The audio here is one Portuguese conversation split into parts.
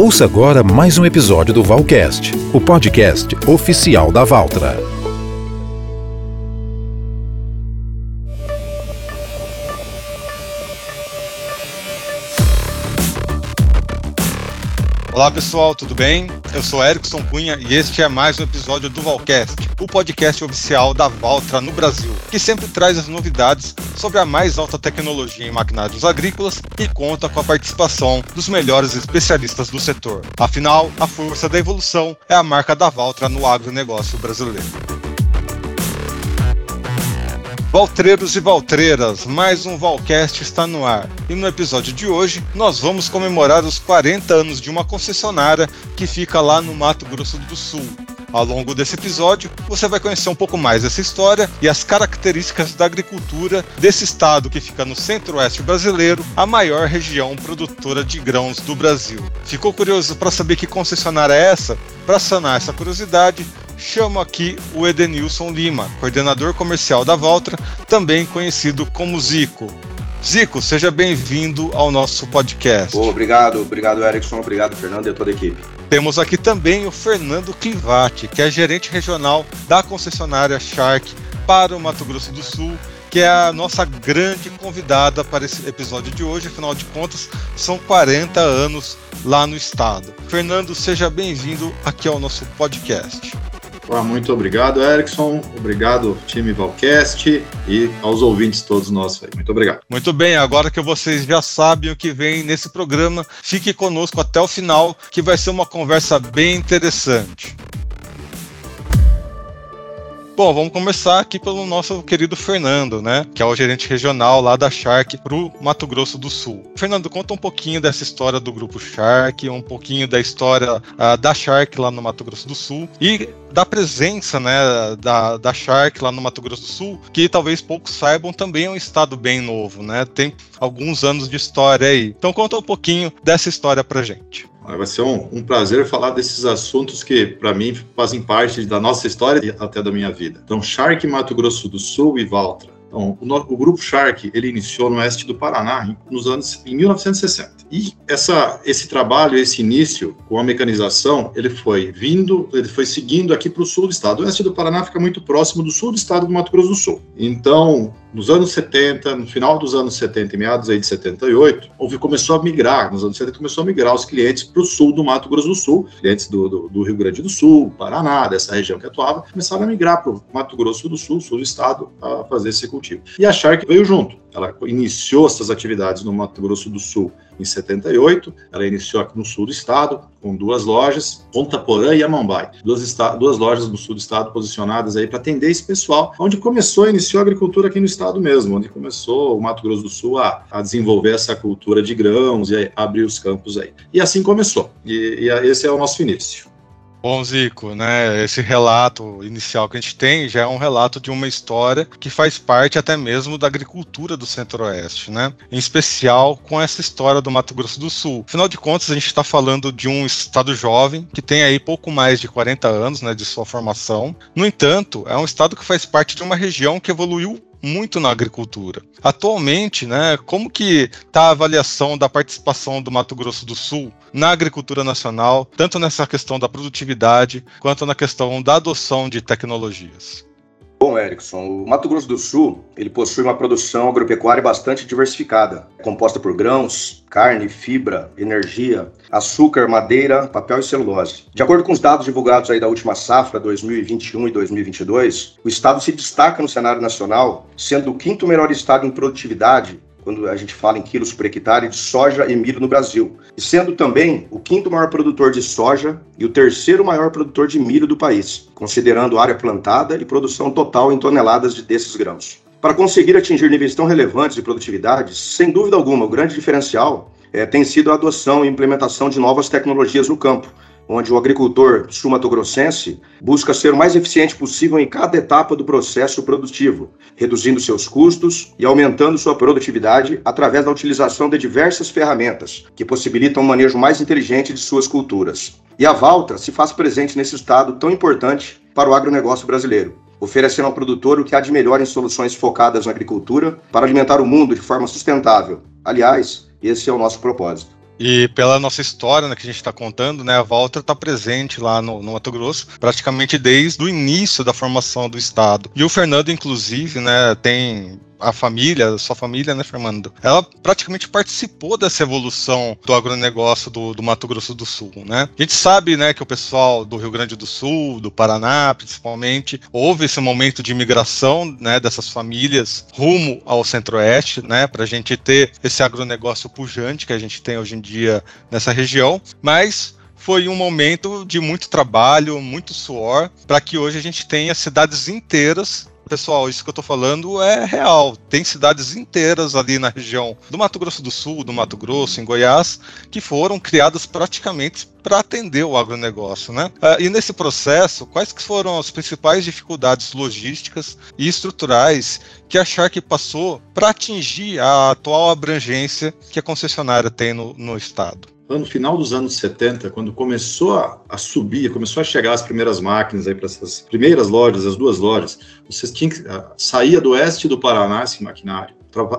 Ouça agora mais um episódio do Valcast, o podcast oficial da Valtra. Olá pessoal, tudo bem? Eu sou Erickson Cunha e este é mais um episódio do Valcast, o podcast oficial da Valtra no Brasil, que sempre traz as novidades sobre a mais alta tecnologia em maquinários agrícolas e conta com a participação dos melhores especialistas do setor. Afinal, a força da evolução é a marca da Valtra no agronegócio brasileiro. Valtreiros e Valtreiras, mais um Valcast está no ar. E no episódio de hoje, nós vamos comemorar os 40 anos de uma concessionária que fica lá no Mato Grosso do Sul. Ao longo desse episódio, você vai conhecer um pouco mais dessa história e as características da agricultura desse estado que fica no centro-oeste brasileiro, a maior região produtora de grãos do Brasil. Ficou curioso para saber que concessionária é essa? Para sanar essa curiosidade, chamo aqui o Edenilson Lima, coordenador comercial da Valtra, também conhecido como Zico. Zico, seja bem-vindo ao nosso podcast. Obrigado, obrigado Erickson, obrigado Fernando e a toda a equipe. Temos aqui também o Fernando Clivati, que é gerente regional da concessionária Shark para o Mato Grosso do Sul, que é a nossa grande convidada para esse episódio de hoje. Afinal de contas, são 40 anos lá no estado. Fernando, seja bem-vindo aqui ao nosso podcast. Muito obrigado, Erickson. Obrigado, time Valcast e aos ouvintes todos nossos aí. Muito obrigado. Muito bem, agora que vocês já sabem o que vem nesse programa, fique conosco até o final, que vai ser uma conversa bem interessante. Bom, vamos começar aqui pelo nosso querido Fernando, né? Que é o gerente regional lá da Shark para o Mato Grosso do Sul. Fernando, conta um pouquinho dessa história do grupo Shark, um pouquinho da história uh, da Shark lá no Mato Grosso do Sul e da presença né, da, da Shark lá no Mato Grosso do Sul, que talvez poucos saibam, também é um estado bem novo, né? Tem alguns anos de história aí. Então conta um pouquinho dessa história pra gente. Vai ser um, um prazer falar desses assuntos que, para mim, fazem parte da nossa história e até da minha vida. Então, Shark Mato Grosso do Sul e Valtra. Então, o, o, grupo Shark ele iniciou no oeste do Paraná nos anos em 1960. E essa, esse trabalho, esse início com a mecanização, ele foi vindo, ele foi seguindo aqui para o sul do estado. O oeste do Paraná fica muito próximo do sul do estado do Mato Grosso do Sul. Então, nos anos 70, no final dos anos 70 e meados aí de 78, houve, começou a migrar, nos anos 70 começou a migrar os clientes para o sul do Mato Grosso do Sul, clientes do, do, do, Rio Grande do Sul, Paraná, dessa região que atuava, começaram a migrar para o Mato Grosso do Sul, sul do estado, a fazer esse cultivo. E a Shark veio junto. Ela iniciou essas atividades no Mato Grosso do Sul em 78. Ela iniciou aqui no sul do estado, com duas lojas, Ponta Porã e Amambai. Duas, duas lojas no sul do estado posicionadas aí para atender esse pessoal, onde começou, iniciou a agricultura aqui no estado mesmo, onde começou o Mato Grosso do Sul a, a desenvolver essa cultura de grãos e abrir os campos aí. E assim começou. E, e esse é o nosso início. Bom, Zico, né? Esse relato inicial que a gente tem já é um relato de uma história que faz parte até mesmo da agricultura do Centro-Oeste, né? Em especial com essa história do Mato Grosso do Sul. Afinal de contas, a gente está falando de um estado jovem que tem aí pouco mais de 40 anos, né, de sua formação. No entanto, é um estado que faz parte de uma região que evoluiu muito na agricultura. Atualmente, né, como que está a avaliação da participação do Mato Grosso do Sul na agricultura nacional, tanto nessa questão da produtividade quanto na questão da adoção de tecnologias? Bom, Erickson, o Mato Grosso do Sul ele possui uma produção agropecuária bastante diversificada, composta por grãos, carne, fibra, energia, açúcar, madeira, papel e celulose. De acordo com os dados divulgados aí da última safra 2021 e 2022, o estado se destaca no cenário nacional, sendo o quinto melhor estado em produtividade quando a gente fala em quilos por hectare de soja e milho no Brasil, e sendo também o quinto maior produtor de soja e o terceiro maior produtor de milho do país, considerando área plantada e produção total em toneladas de desses grãos. Para conseguir atingir níveis tão relevantes de produtividade, sem dúvida alguma, o grande diferencial é, tem sido a adoção e implementação de novas tecnologias no campo, onde o agricultor sul-mato-grossense busca ser o mais eficiente possível em cada etapa do processo produtivo, reduzindo seus custos e aumentando sua produtividade através da utilização de diversas ferramentas que possibilitam um manejo mais inteligente de suas culturas. E a Valtra se faz presente nesse estado tão importante para o agronegócio brasileiro, oferecendo ao produtor o que há de melhor em soluções focadas na agricultura para alimentar o mundo de forma sustentável. Aliás, esse é o nosso propósito. E pela nossa história né, que a gente está contando, né, a Valtra está presente lá no, no, Mato Grosso praticamente desde o início da formação do Estado. E o Fernando, inclusive, né, tem a família, sua família, né, Fernando? Ela praticamente participou dessa evolução do agronegócio do, do, Mato Grosso do Sul, né? A gente sabe, né, que o pessoal do Rio Grande do Sul, do Paraná, principalmente, houve esse momento de imigração, né, dessas famílias rumo ao Centro-Oeste, né, para a gente ter esse agronegócio pujante que a gente tem hoje em dia nessa região, mas foi um momento de muito trabalho, muito suor, para que hoje a gente tenha cidades inteiras pessoal, isso que eu tô falando é real. Tem cidades inteiras ali na região do Mato Grosso do Sul, do Mato Grosso, em Goiás, que foram criadas praticamente para atender o agronegócio, né? Uh, e nesse processo, quais que foram as principais dificuldades logísticas e estruturais que a Shark passou para atingir a atual abrangência que a concessionária tem no, no estado? No final dos anos 70, quando começou a, a subir, começou a chegar as primeiras máquinas aí para essas primeiras lojas, as duas lojas, vocês tinham que saía do oeste do Paraná esse maquinário.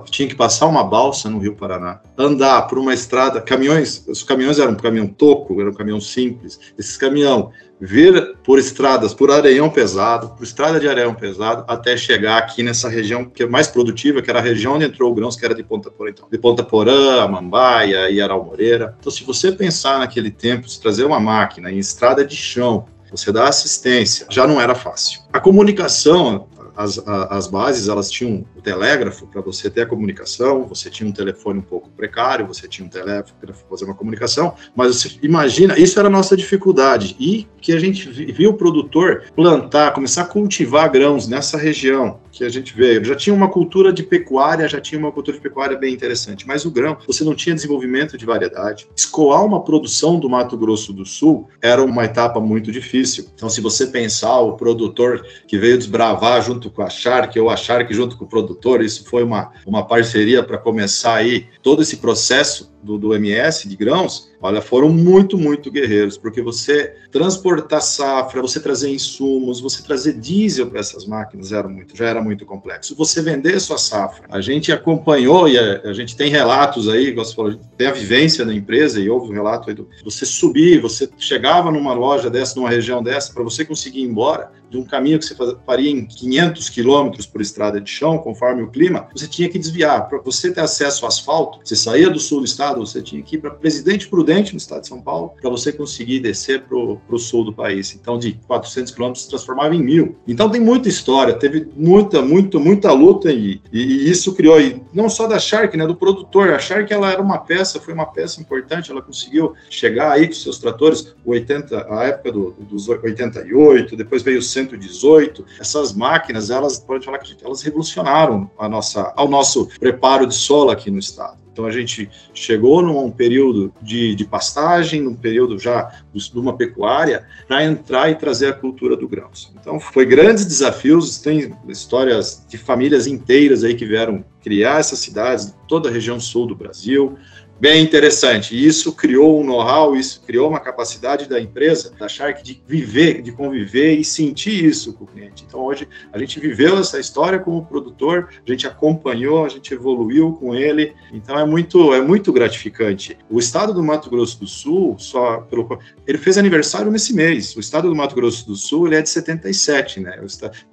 Tinha que passar uma balsa no Rio Paraná, andar por uma estrada, caminhões, os caminhões eram um caminhão toco, era um caminhão simples, esses caminhão vir por estradas, por areião pesado, por estrada de areião pesado, até chegar aqui nessa região que é mais produtiva, que era a região onde entrou o grãos, que era de Ponta Porã, então, de Ponta Porã, Mambaia, Iaral Moreira. Então, se você pensar naquele tempo, se trazer uma máquina em estrada de chão, você dá assistência, já não era fácil. A comunicação, as, as bases elas tinham o telégrafo para você ter a comunicação, você tinha um telefone um pouco precário, você tinha um telégrafo para fazer uma comunicação, mas você imagina, isso era a nossa dificuldade e que a gente viu o produtor plantar, começar a cultivar grãos nessa região que a gente veio. Já tinha uma cultura de pecuária, já tinha uma cultura de pecuária bem interessante, mas o grão, você não tinha desenvolvimento de variedade. Escoar uma produção do Mato Grosso do Sul era uma etapa muito difícil. Então, se você pensar o produtor que veio desbravar junto com a Shark, ou a Shark junto com o produtor, isso foi uma, uma parceria para começar aí todo esse processo do, do MS de grãos, Olha, foram muito, muito guerreiros, porque você transportar safra, você trazer insumos, você trazer diesel para essas máquinas era muito, já era muito complexo. Você vender sua safra, a gente acompanhou e a, a gente tem relatos aí, você falou, tem a vivência da empresa e houve um relato aí do você subir, você chegava numa loja dessa, numa região dessa, para você conseguir ir embora de um caminho que você faria em 500 quilômetros por estrada de chão, conforme o clima, você tinha que desviar. Para você ter acesso ao asfalto, você saía do sul do estado, você tinha que ir para Presidente Prudente No estado de São Paulo, para você conseguir descer para o sul do país. Então, de 400 quilômetros se transformava em mil. Então, tem muita história, teve muita, muita, muita luta e, e, e, isso criou, e não só da Shark, né, do produtor. A Shark, ela era uma peça, foi uma peça importante, ela conseguiu chegar aí com seus tratores, 80, a época do, dos 88, depois veio o 118. Essas máquinas, elas, pode falar que elas revolucionaram a nossa, ao nosso preparo de solo aqui no estado. Então a gente chegou num período de, de pastagem, num período já de uma pecuária, para entrar e trazer a cultura do grãos. Então foi grandes desafios, tem histórias de famílias inteiras aí que vieram criar essas cidades, toda a região sul do Brasil, bem interessante. E isso criou um know-how, isso criou uma capacidade da empresa, da Shark, de viver, de conviver e sentir isso com o cliente. Então, hoje, a gente viveu essa história como produtor, a gente acompanhou, a gente evoluiu com ele. Então, é muito, é muito gratificante. O estado do Mato Grosso do Sul, só pelo, ele fez aniversário nesse mês. O estado do Mato Grosso do Sul, ele é de 77, né?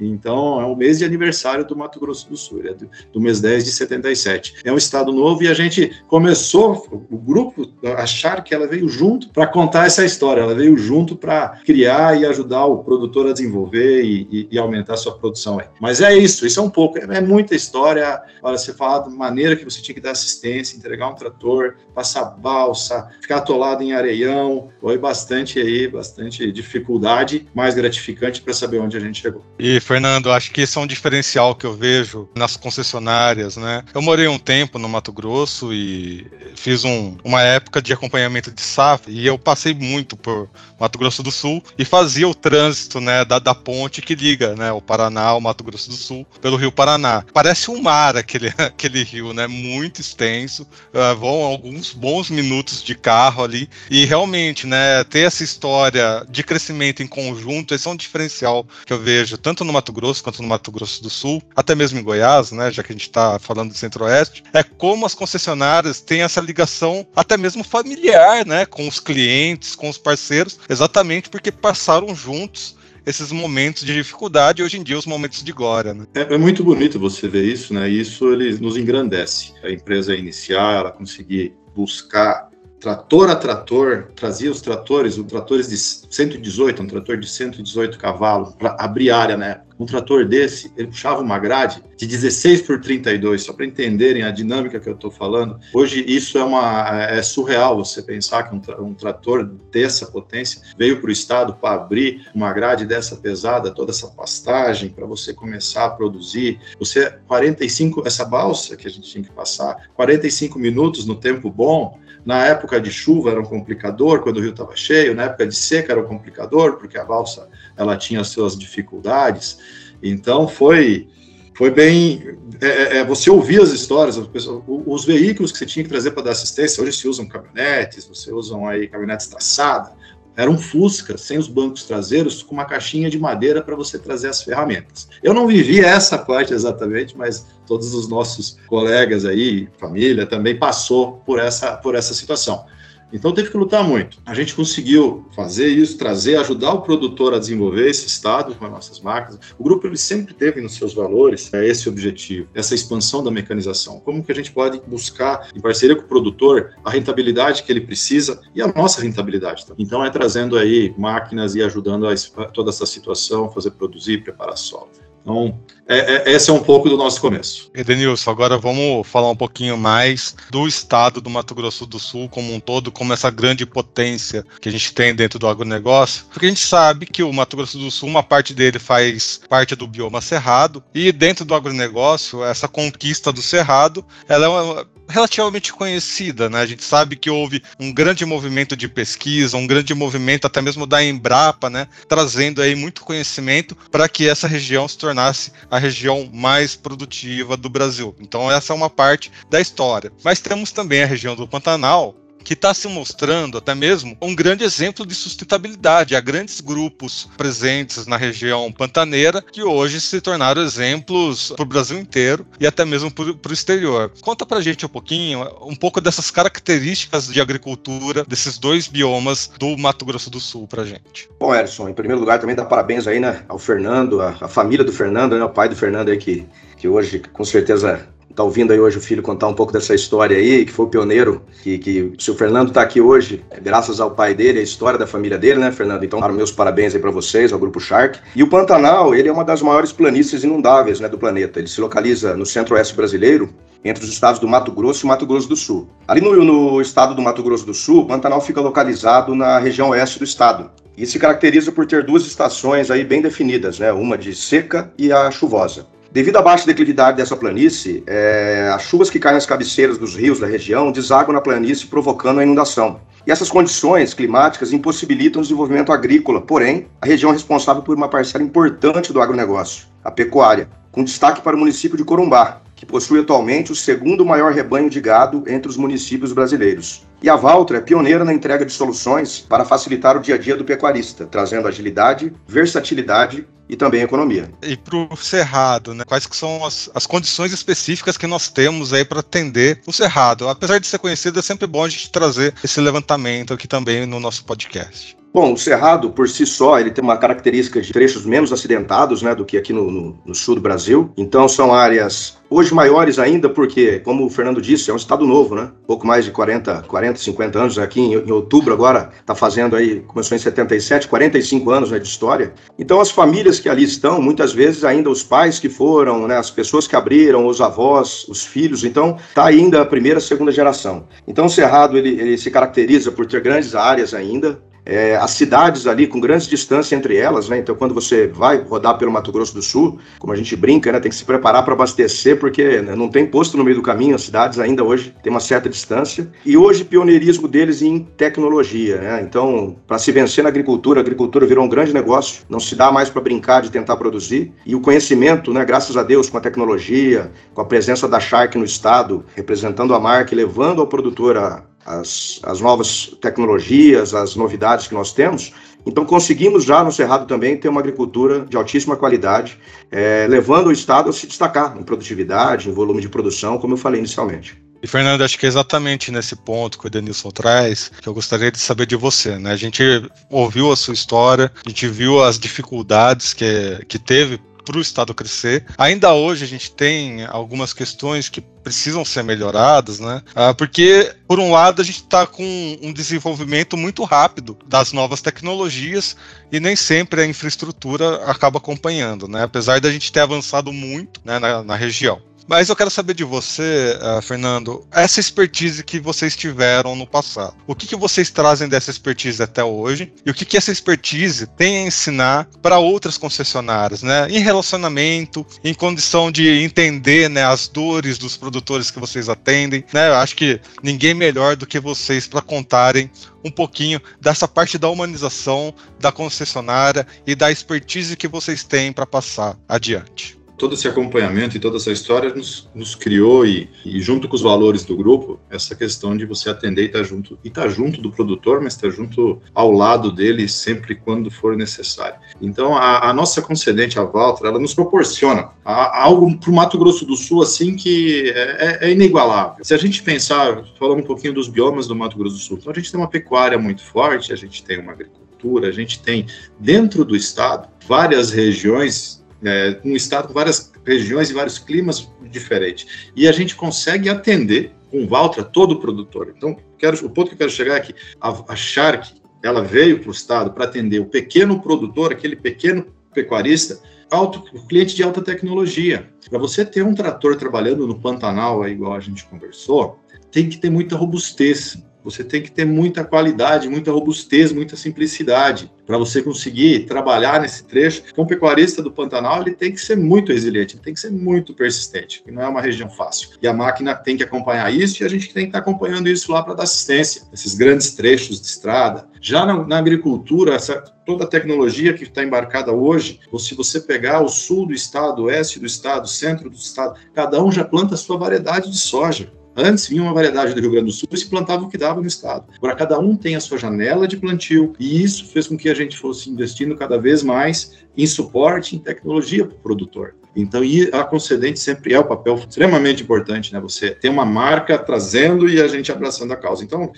Então, é o mês de aniversário do Mato Grosso do Sul, ele é do, do mês 10 de 77. É um estado novo e a gente começou o grupo, achar que ela veio junto para contar essa história, ela veio junto para criar e ajudar o produtor a desenvolver e, e, e, aumentar a sua produção. Aí. Mas é isso, isso é um pouco, é, é muita história. Olha, você fala da maneira que você tinha que dar assistência, entregar um trator, passar balsa, ficar atolado em areião, foi bastante aí, bastante dificuldade, mais gratificante para saber onde a gente chegou. E, Fernando, acho que esse é um diferencial que eu vejo nas concessionárias, né? Eu morei um tempo no Mato Grosso e fiz um, uma época de acompanhamento de safra e eu passei muito por Mato Grosso do Sul e fazia o trânsito né, da, da ponte que liga né, o Paraná ao Mato Grosso do Sul pelo Rio Paraná. Parece um mar aquele, aquele rio, né? Muito extenso. Uh, vão alguns bons minutos de carro ali e realmente, né, ter essa história de crescimento em conjunto, esse é um diferencial que eu vejo tanto no Mato Grosso quanto no Mato Grosso do Sul, até mesmo em Goiás, né, já que a gente está falando do Centro-Oeste, é como as concessionárias têm essa ligação ligação até mesmo familiar, né, com os clientes, com os parceiros, exatamente porque passaram juntos esses momentos de dificuldade e hoje em dia os momentos de glória. Né? É, é, muito bonito você ver isso, né? Isso ele nos engrandece. A empresa iniciar, ela conseguir buscar trator a trator, trazia os tratores, os tratores de 118, um trator de 118 cavalos, para abrir área na época. Um trator desse, ele puxava uma grade de 16 por 32, só para entenderem a dinâmica que eu estou falando. Hoje isso é, uma, é surreal você pensar que um, tra um trator dessa potência veio para o estado para abrir uma grade dessa pesada, toda essa pastagem para você começar a produzir. Você 45 essa balsa que a gente tinha que passar, 45 minutos no tempo bom na época de chuva era um complicador, quando o rio estava cheio, na época de seca era um complicador, porque a balsa ela tinha as suas dificuldades. Então foi foi bem. É, é, é você ouvia as histórias, os veículos que você tinha que trazer para dar assistência, hoje se usam caminhonetes, você usam aí caminhonetes traçadas, era um Fusca, sem os bancos traseiros, com uma caixinha de madeira para você trazer as ferramentas. Eu não vivi essa parte exatamente, mas todos os nossos colegas aí, família, também passou por essa, por essa situação. Então teve que lutar muito. A gente conseguiu fazer isso, trazer, ajudar o produtor a desenvolver esse estado com as nossas máquinas. O grupo ele sempre teve nos seus valores é, esse objetivo, essa expansão da mecanização. Como que a gente pode buscar, em parceria com o produtor, a rentabilidade que ele precisa e a nossa rentabilidade. Também. Então é trazendo aí máquinas e ajudando a toda essa situação, fazer produzir, preparar solo. Então, é, é, esse é um pouco do nosso começo. Edenilson, agora vamos falar um pouquinho mais do estado do Mato Grosso do Sul como um todo, como essa grande potência que a gente tem dentro do agronegócio, porque a gente sabe que o Mato Grosso do Sul, uma parte dele faz parte do bioma cerrado, e dentro do agronegócio, essa conquista do cerrado, ela é uma, relativamente conhecida, né? A gente sabe que houve um grande movimento de pesquisa, um grande movimento até mesmo da Embrapa, né? Trazendo aí muito conhecimento para que essa região se tornasse a região mais produtiva do Brasil. Então essa é uma parte da história. Mas temos também a região do Pantanal, que está se mostrando até mesmo um grande exemplo de sustentabilidade. Há grandes grupos presentes na região pantaneira que hoje se tornaram exemplos para o Brasil inteiro e até mesmo para o exterior. Conta para a gente um pouquinho, um pouco dessas características de agricultura desses dois biomas do Mato Grosso do Sul para a gente. Bom, Erson, em primeiro lugar também dá parabéns aí, né, ao Fernando, a família do Fernando, né, o pai do Fernando aí que, que hoje com certeza está ouvindo aí hoje o filho contar um pouco dessa história aí, que foi o pioneiro, que, que se o Fernando está aqui hoje, é graças ao pai dele, a história da família dele, né, Fernando? Então, meus parabéns aí para vocês, ao Grupo Shark. E o Pantanal, ele é uma das maiores planícies inundáveis, né, do planeta. Ele se localiza no centro-oeste brasileiro, entre os estados do Mato Grosso e Mato Grosso do Sul. Ali no, no estado do Mato Grosso do Sul, o Pantanal fica localizado na região oeste do estado e se caracteriza por ter duas estações aí bem definidas, né? Uma de seca e a chuvosa. Devido à baixa declividade dessa planície, é, as chuvas que caem nas cabeceiras dos rios da região desaguam na planície, provocando a inundação. E essas condições climáticas impossibilitam o desenvolvimento agrícola, porém, a região é responsável por uma parcela importante do agronegócio, a pecuária, com destaque para o município de Corumbá, que possui atualmente o segundo maior rebanho de gado entre os municípios brasileiros. E a Valtra é pioneira na entrega de soluções para facilitar o dia a dia do pecuarista, trazendo agilidade, versatilidade e também economia. E para o Cerrado, né? quais que são as, as condições específicas que nós temos aí para atender o Cerrado? Apesar de ser conhecido, é sempre bom a gente trazer esse levantamento aqui também no nosso podcast. Bom, o Cerrado, por si só, ele tem uma característica de trechos menos acidentados né, do que aqui no, no, no, sul do Brasil. Então, são áreas hoje maiores ainda, porque, como o Fernando disse, é um estado novo, né? Pouco mais de 40, 40 50 anos aqui em, em outubro agora, está fazendo aí, começou em 77, 45 anos né, de história. Então, as famílias que ali estão, muitas vezes ainda os pais que foram, né, as pessoas que abriram, os avós, os filhos, então, está ainda a primeira, segunda geração. Então, o Cerrado, ele, ele se caracteriza por ter grandes áreas ainda, é, as cidades ali com grandes distâncias entre elas, né? Então, quando você vai rodar pelo Mato Grosso do Sul, como a gente brinca, né? Tem que se preparar para abastecer, porque né, não tem posto no meio do caminho, as cidades ainda hoje têm uma certa distância. E hoje, pioneirismo deles em tecnologia, né? Então, para se vencer na agricultura, a agricultura virou um grande negócio, não se dá mais para brincar de tentar produzir. E o conhecimento, né? Graças a Deus, com a tecnologia, com a presença da Shark no estado, representando a marca e levando ao produtor a as, as novas tecnologias, as novidades que nós temos. Então, conseguimos já no Cerrado também ter uma agricultura de altíssima qualidade, é, levando o Estado a se destacar em produtividade, em volume de produção, como eu falei inicialmente. E Fernando, acho que é exatamente nesse ponto que o Denilson traz que eu gostaria de saber de você, né? A gente ouviu a sua história, a gente viu as dificuldades que, que teve para o Estado crescer. Ainda hoje a gente tem algumas questões que precisam ser melhoradas, né? Ah, porque, por um lado, a gente está com um desenvolvimento muito rápido das novas tecnologias e nem sempre a infraestrutura acaba acompanhando, né? Apesar da gente ter avançado muito né, na, na região. Mas eu quero saber de você, uh, Fernando, essa expertise que vocês tiveram no passado. O que, que vocês trazem dessa expertise até hoje? E o que, que essa expertise tem a ensinar para outras concessionárias, né? Em relacionamento, em condição de entender né, as dores dos produtores que vocês atendem. Né? Eu acho que ninguém melhor do que vocês para contarem um pouquinho dessa parte da humanização da concessionária e da expertise que vocês têm para passar adiante todo esse acompanhamento e toda essa história nos, nos criou e, e, junto com os valores do grupo, essa questão de você atender e estar tá junto e estar tá junto do produtor, mas estar tá junto ao lado dele sempre quando for necessário. Então, a, a nossa concedente, a Valtra, ela nos proporciona algo para o Mato Grosso do Sul assim que é, é, é inigualável. Se a gente pensar, falando um pouquinho dos biomas do Mato Grosso do Sul, então a gente tem uma pecuária muito forte, a gente tem uma agricultura, a gente tem dentro do estado várias regiões é, um estado com várias regiões e vários climas diferentes. E a gente consegue atender com Valtra todo o produtor. Então, quero, o ponto que eu quero chegar é que a, a Shark ela veio para o estado para atender o pequeno produtor, aquele pequeno pecuarista, alto, cliente de alta tecnologia. Para você ter um trator trabalhando no Pantanal, igual a gente conversou, tem que ter muita robustez. Você tem que ter muita qualidade, muita robustez, muita simplicidade para você conseguir trabalhar nesse trecho. Então, o pecuarista do Pantanal ele tem que ser muito resiliente, ele tem que ser muito persistente, que não é uma região fácil. E a máquina tem que acompanhar isso e a gente tem que estar acompanhando isso lá para dar assistência, esses grandes trechos de estrada. Já na, na agricultura, essa, toda a tecnologia que está embarcada hoje, ou se você pegar o sul do estado, o oeste do estado, centro do estado, cada um já planta a sua variedade de soja. Antes vinha uma variedade do Rio Grande do Sul e se plantava o que dava no estado. Agora cada um tem a sua janela de plantio e isso fez com que a gente fosse investindo cada vez mais em suporte, em tecnologia para o produtor. Então, e a concedente sempre é o papel extremamente importante, né? Você tem uma marca trazendo e a gente abraçando a causa. Então,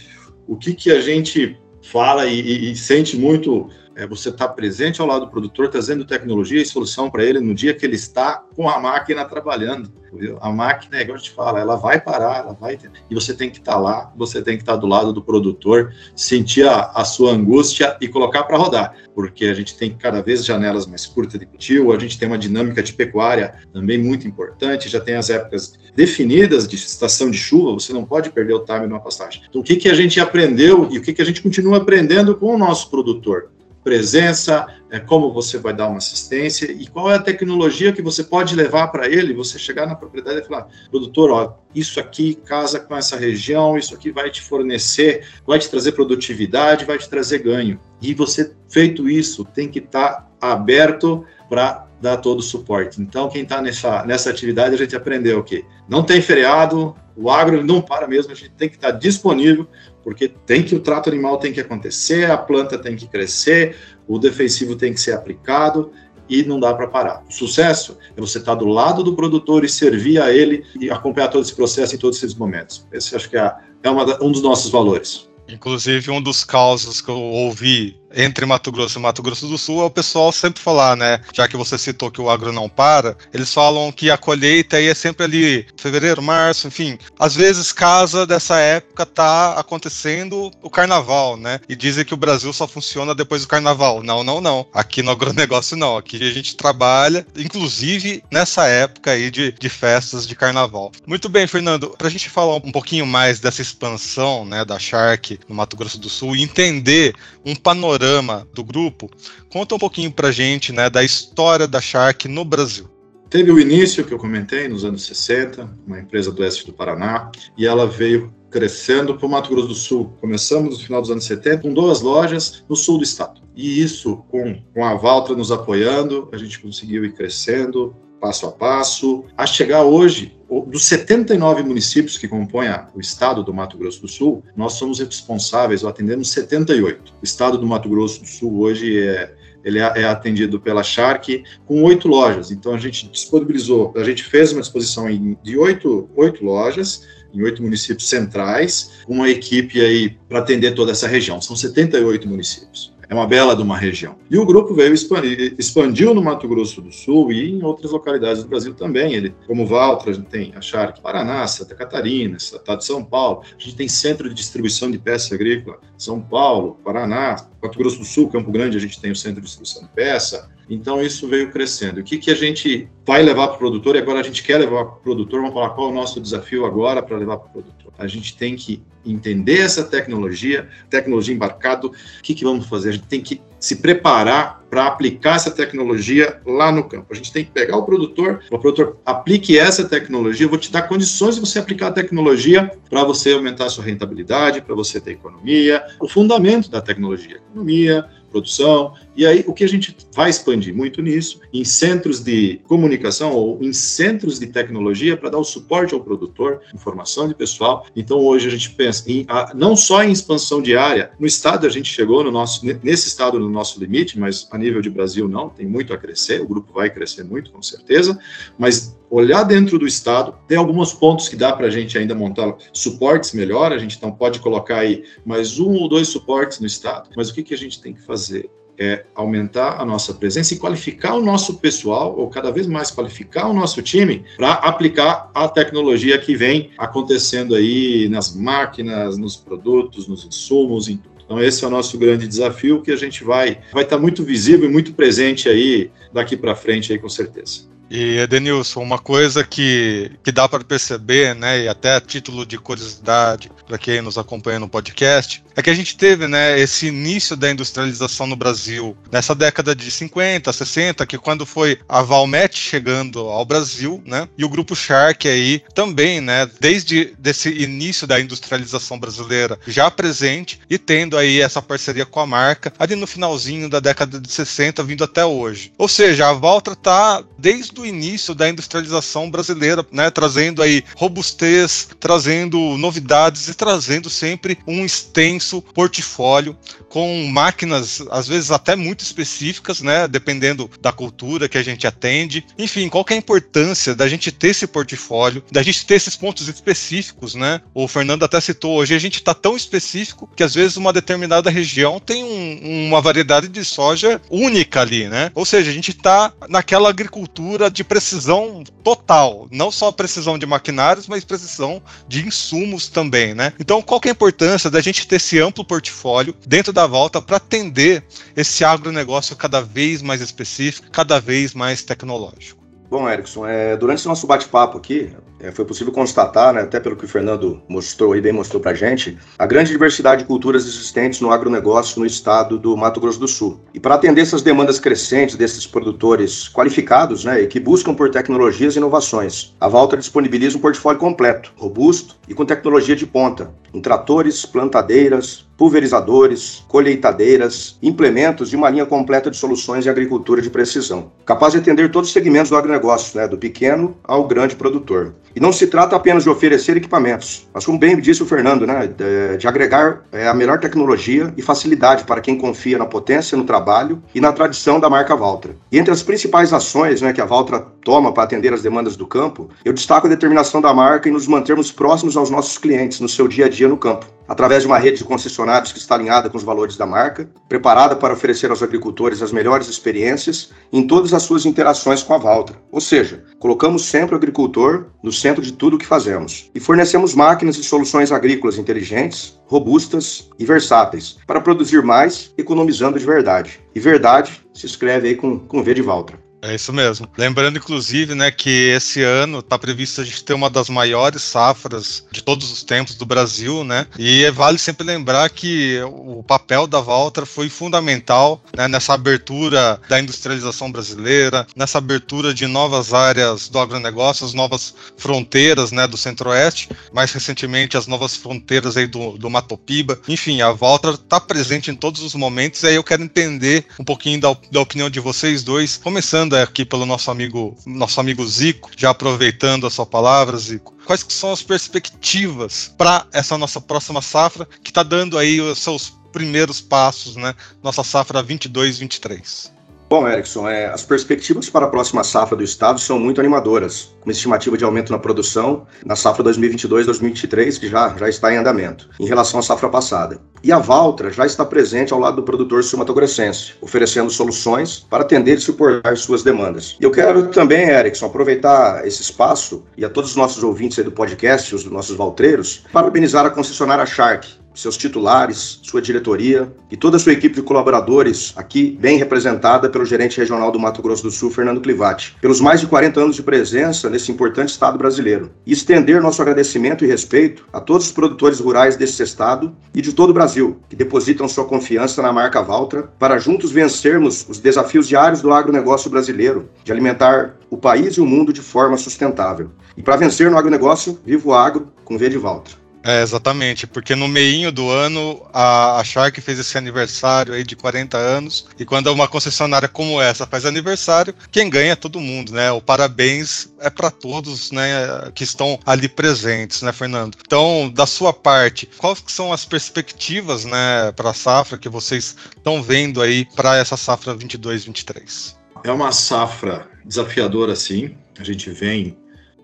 o que que a gente fala e, e, e sente muito é você estar tá presente ao lado do produtor, trazendo tecnologia e solução para ele no dia que ele está com a máquina trabalhando. Viu? A máquina, é igual a gente fala, ela vai parar, ela vai. E você tem que estar tá lá, você tem que estar tá do lado do produtor, sentir a, a sua angústia e colocar para rodar, porque a gente tem cada vez janelas mais curtas de cultivo, a gente tem uma dinâmica de pecuária também muito importante, já tem as épocas definidas de estação de chuva, você não pode perder o time numa pastagem. Então, o que, que a gente aprendeu e o que, que a gente continua aprendendo com o nosso produtor? Presença, é, como você vai dar uma assistência e qual é a tecnologia que você pode levar para ele, você chegar na propriedade e falar, produtor, ó, isso aqui casa com essa região, isso aqui vai te fornecer, vai te trazer produtividade, vai te trazer ganho. E você, feito isso, tem que estar tá aberto para dar todo o suporte. Então, quem está nessa, nessa atividade, a gente aprendeu o quê? Não tem feriado, o agro não para mesmo, a gente tem que estar tá disponível porque tem que o trato animal tem que acontecer, a planta tem que crescer, o defensivo tem que ser aplicado e não dá para parar. O sucesso é você estar tá do lado do produtor e servir a ele e acompanhar todo esse processo em todos esses momentos. Esse acho que é, é uma, um dos nossos valores. Inclusive, um dos causos que eu ouvi entre Mato Grosso e Mato Grosso do Sul é o pessoal sempre falar, né? Já que você citou que o agro não para, eles falam que a colheita aí é sempre ali fevereiro, março, enfim. Às vezes, casa dessa época tá acontecendo o carnaval, né? E dizem que o Brasil só funciona depois do carnaval. Não, não, não. Aqui no agronegócio não. Aqui a gente trabalha, inclusive nessa época aí de, de festas de carnaval. Muito bem, Fernando. Pra gente falar um pouquinho mais dessa expansão, né, da Shark no Mato Grosso do Sul e entender um panorama panorama do grupo, conta um pouquinho pra gente né, da história da Shark no Brasil. Teve o início que eu comentei nos anos 60, uma empresa do oeste do Paraná, e ela veio crescendo para o Mato Grosso do Sul. Começamos no final dos anos 70 com duas lojas no sul do estado. E isso, com, com a Valtra nos apoiando, a gente conseguiu ir crescendo passo a passo, a chegar hoje dos 79 municípios que compõem o estado do Mato Grosso do Sul, nós somos responsáveis, ou atendemos 78. O estado do Mato Grosso do Sul hoje é, ele é, é atendido pela Shark com oito lojas. Então a gente disponibilizou, a gente fez uma exposição de oito lojas em oito municípios centrais, uma equipe aí para atender toda essa região. São 78 municípios. É uma bela de uma região. E o grupo veio expandir, expandiu no Mato Grosso do Sul e em outras localidades do Brasil também. Ele, como Valtra, a gente tem a Shark Paraná, Santa Catarina, Estado de São Paulo. A gente tem centro de distribuição de peça agrícola, São Paulo, Paraná, Mato Grosso do Sul, Campo Grande, a gente tem o centro de distribuição de peça. Então isso veio crescendo. O que, que a gente vai levar para o produtor e agora a gente quer levar para o produtor? Vamos falar qual é o nosso desafio agora para levar para o produtor. A gente tem que entender essa tecnologia, tecnologia embarcado. O que, que vamos fazer? A gente tem que se preparar para aplicar essa tecnologia lá no campo. A gente tem que pegar o produtor, o produtor aplique essa tecnologia, eu vou te dar condições de você aplicar a tecnologia para você aumentar a sua rentabilidade, para você ter economia, o fundamento da tecnologia, economia, produção. E aí, o que a gente vai expandir muito nisso, em centros de comunicação ou em centros de tecnologia para dar o suporte ao produtor, informação de pessoal. Então, hoje a gente pensa em, a, não só em expansão de área, no estado a gente chegou no nosso, nesse estado no nosso limite, mas a nível de Brasil não, tem muito a crescer, o grupo vai crescer muito, com certeza, mas olhar dentro do estado, tem alguns pontos que dá para a gente ainda montar suportes melhor, a gente não pode colocar aí mais um ou dois suportes no estado, mas o que, que a gente tem que fazer? É aumentar a nossa presença e qualificar o nosso pessoal, ou cada vez mais qualificar o nosso time, para aplicar a tecnologia que vem acontecendo aí nas máquinas, nos produtos, nos insumos, em tudo. Então esse é o nosso grande desafio que a gente vai vai estar tá muito visível e muito presente aí daqui para frente aí com certeza. E Edenilson, uma coisa que, que dá para perceber, né, e até a título de curiosidade para quem nos acompanha no podcast, é que a gente teve, né, esse início da industrialização no Brasil nessa década de 50, 60, que quando foi a Valmet chegando ao Brasil, né, e o grupo Shark aí também, né, desde desse início da industrialização brasileira já presente e tendo aí essa parceria com a marca ali no finalzinho da década de 60 vindo até hoje. Ou seja, a Valtra tá desde o início da industrialização brasileira, né, trazendo aí robustez, trazendo novidades e trazendo sempre um extenso portfólio com máquinas, às vezes até muito específicas, né? Dependendo da cultura que a gente atende. Enfim, qual é a importância da gente ter esse portfólio, da gente ter esses pontos específicos, né? O Fernando até citou, hoje a gente está tão específico que às vezes uma determinada região tem um, uma variedade de soja única ali, né? Ou seja, a gente está naquela agricultura de precisão total, não só precisão de maquinários, mas precisão de insumos também, né? Então, qual é a importância da gente ter esse amplo portfólio dentro da volta para atender esse agronegócio cada vez mais específico, cada vez mais tecnológico. Bom, Erickson, é, durante o nosso bate-papo aqui, foi possível constatar, né, até pelo que o Fernando mostrou e bem mostrou para a gente, a grande diversidade de culturas existentes no agronegócio no estado do Mato Grosso do Sul. E para atender essas demandas crescentes desses produtores qualificados né, e que buscam por tecnologias e inovações, a Valtra disponibiliza um portfólio completo, robusto e com tecnologia de ponta, em tratores, plantadeiras, pulverizadores, colheitadeiras, implementos e uma linha completa de soluções de agricultura de precisão, capaz de atender todos os segmentos do agronegócio, né, do pequeno ao grande produtor. E não se trata apenas de oferecer equipamentos, mas como bem disse o Fernando, né, de, de agregar é, a melhor tecnologia e facilidade para quem confia na potência, no trabalho e na tradição da marca Valtra. E entre as principais ações né, que a Valtra toma para atender as demandas do campo, eu destaco a determinação da marca em nos mantermos próximos aos nossos clientes no seu dia a dia no campo através de uma rede de concessionários que está alinhada com os valores da marca, preparada para oferecer aos agricultores as melhores experiências em todas as suas interações com a Valtra. Ou seja, colocamos sempre o agricultor no centro de tudo o que fazemos e fornecemos máquinas e soluções agrícolas inteligentes, robustas e versáteis para produzir mais, economizando de verdade. E verdade se escreve aí com, com V de Valtra. É isso mesmo. Lembrando, inclusive, né, que esse ano está previsto a gente ter uma das maiores safras de todos os tempos do Brasil, né? E vale sempre lembrar que o papel da Valtra foi fundamental né, nessa abertura da industrialização brasileira, nessa abertura de novas áreas do agronegócio, as novas fronteiras né, do Centro-Oeste, mais recentemente as novas fronteiras aí do, do Matopiba. Enfim, a Valtra está presente em todos os momentos, e aí eu quero entender um pouquinho da, da opinião de vocês dois, começando aqui pelo nosso amigo, nosso amigo Zico, já aproveitando a sua palavra, Zico. Quais são as perspectivas para essa nossa próxima safra, que está dando aí os seus primeiros passos, né? Nossa safra 22-23. Bom, Erickson, é, as perspectivas para a próxima safra do Estado são muito animadoras, com estimativa de aumento na produção na safra 2022-2023, que já, já está em andamento, em relação à safra passada. E a Valtra já está presente ao lado do produtor sul-mato-grossense, oferecendo soluções para atender e suportar suas demandas. E eu quero também, Erickson, aproveitar esse espaço e a todos os nossos ouvintes do podcast, os nossos valtreiros, parabenizar a concessionária Shark, seus titulares, sua diretoria e toda a sua equipe de colaboradores, aqui bem representada pelo gerente regional do Mato Grosso do Sul, Fernando Clivati, pelos mais de 40 anos de presença nesse importante estado brasileiro. E estender nosso agradecimento e respeito a todos os produtores rurais desse estado e de todo o Brasil, que depositam sua confiança na marca Valtra para juntos vencermos os desafios diários do agronegócio brasileiro, de alimentar o país e o mundo de forma sustentável. E para vencer no agronegócio, vivo o agro com V de Valtra. É, exatamente, porque no meinho do ano a, a Shark fez esse aniversário aí de 40 anos, e quando uma concessionária como essa faz aniversário, quem ganha é todo mundo, né? O parabéns é para todos, né, que estão ali presentes, né, Fernando? Então, da sua parte, quais são as perspectivas, né, para a safra que vocês estão vendo aí para essa safra 22/23? É uma safra desafiadora, sim. A gente vem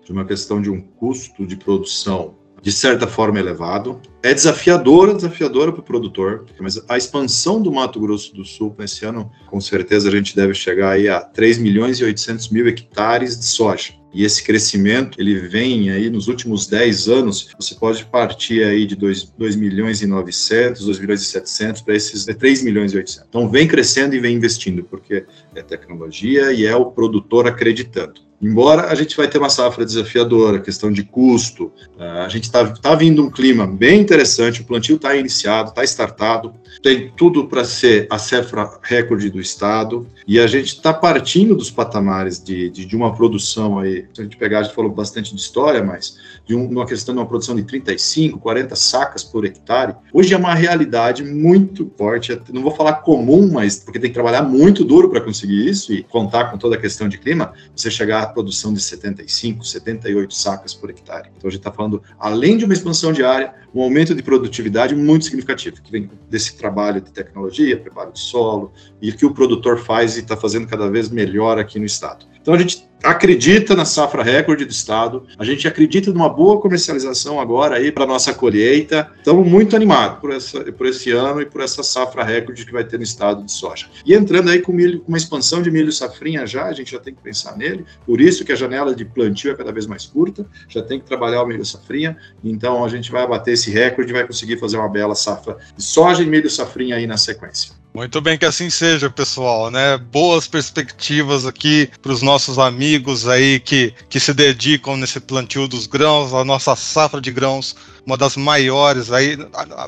de uma questão de um custo de produção de certa forma elevado. É desafiadora, desafiadora para o produtor, mas a expansão do Mato Grosso do Sul nesse ano, com certeza a gente deve chegar aí a 3 milhões e 800 mil hectares de soja. E esse crescimento, ele vem aí nos últimos 10 anos, você pode partir aí de 2, 2 milhões e 900, 2 milhões e 700 para esses 3 milhões e 800. Então vem crescendo e vem investindo, porque é tecnologia e é o produtor acreditando. Embora a gente vai ter uma safra desafiadora, questão de custo, ah, a gente está tá vindo um clima bem interessante, o plantio está iniciado, está startado, tem tudo para ser a safra recorde do estado, e a gente está partindo dos patamares de, de, de, uma produção aí, se a gente pegar, a gente falou bastante de história, mas de um, uma questão de uma produção de 35, 40 sacas por hectare, hoje é uma realidade muito forte, não vou falar comum, mas porque tem que trabalhar muito duro para conseguir isso e contar com toda a questão de clima, você chegar produção de 75, 78 sacas por hectare. Então a gente está falando, além de uma expansão diária, um aumento de produtividade muito significativo, que vem desse trabalho de tecnologia, preparo de solo, e que o produtor faz e está fazendo cada vez melhor aqui no estado. Então a gente acredita na safra recorde do estado, a gente acredita numa boa comercialização agora aí para nossa colheita. Estamos muito animados por, por esse ano e por essa safra recorde que vai ter no estado de soja. E entrando aí com milho, com uma expansão de milho safrinha já, a gente já tem que pensar nele. Por isso que a janela de plantio é cada vez mais curta, já tem que trabalhar o milho safrinha. Então a gente vai abater esse recorde e vai conseguir fazer uma bela safra de soja e milho safrinha aí na sequência. Muito bem que assim seja, pessoal, né? Boas perspectivas aqui para os nossos amigos aí que, que se dedicam nesse plantio dos grãos, a nossa safra de grãos, uma das maiores aí,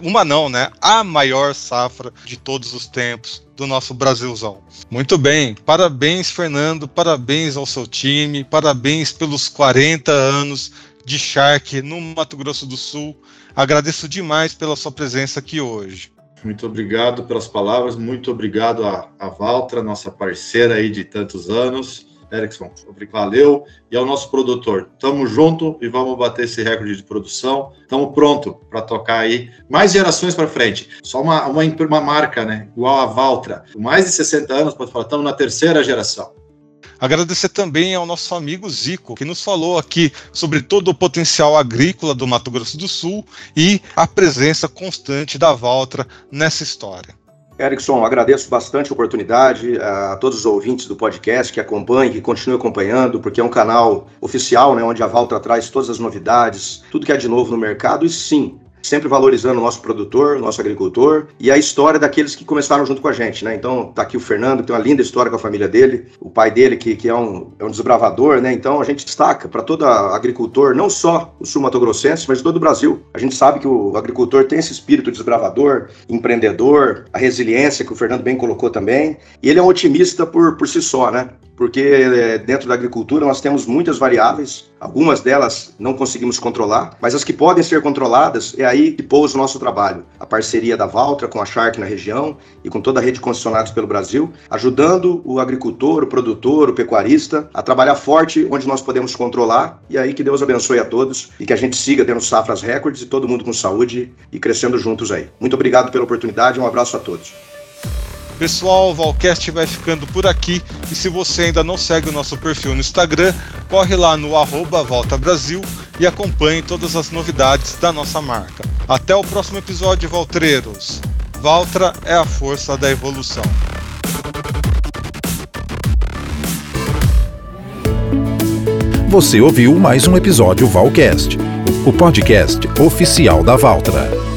uma não, né? A maior safra de todos os tempos do nosso Brasilzão. Muito bem, parabéns, Fernando, parabéns ao seu time, parabéns pelos 40 anos de Shark no Mato Grosso do Sul. Agradeço demais pela sua presença aqui hoje. Muito obrigado pelas palavras, muito obrigado a, a Valtra, nossa parceira aí de tantos anos. Erickson, valeu. E ao nosso produtor, tamo junto e vamos bater esse recorde de produção. Tamo pronto para tocar aí mais gerações para frente. Só uma, uma, uma marca, né? Igual a Valtra, com mais de 60 anos, pode falar, estamos na terceira geração. Agradecer também ao nosso amigo Zico, que nos falou aqui sobre todo o potencial agrícola do Mato Grosso do Sul e a presença constante da Valtra nessa história. Erickson, agradeço bastante a oportunidade a todos os ouvintes do podcast que acompanhem, que continuem acompanhando, porque é um canal oficial, né, onde a Valtra traz todas as novidades, tudo que é de novo no mercado e sim, sempre valorizando o nosso produtor, o nosso agricultor e a história daqueles que começaram junto com a gente, né? Então, tá aqui o Fernando, que tem uma linda história com a família dele, o pai dele, que, que é, um, é um desbravador, né? Então, a gente destaca para todo agricultor, não só o sul-mato-grossense, mas de todo o Brasil. A gente sabe que o agricultor tem esse espírito desbravador, empreendedor, a resiliência que o Fernando bem colocou também, e ele é um otimista por, por si só, né? Porque é, dentro da agricultura nós temos muitas variáveis, algumas delas não conseguimos controlar, mas as que podem ser controladas é aí que pousa o nosso trabalho. A parceria da Valtra com a Shark na região e com toda a rede de concessionários pelo Brasil, ajudando o agricultor, o produtor, o pecuarista a trabalhar forte onde nós podemos controlar. E aí que Deus abençoe a todos e que a gente siga tendo safras recordes e todo mundo com saúde e crescendo juntos aí. Muito obrigado pela oportunidade, um abraço a todos. Pessoal, o Valcast vai ficando por aqui e se você ainda não segue o nosso perfil no Instagram, corre lá no arroba Volta Brasil e acompanhe todas as novidades da nossa marca. Até o próximo episódio, Valtreiros. Valtra é a força da evolução. Você ouviu mais um episódio Valcast, o podcast oficial da Valtra.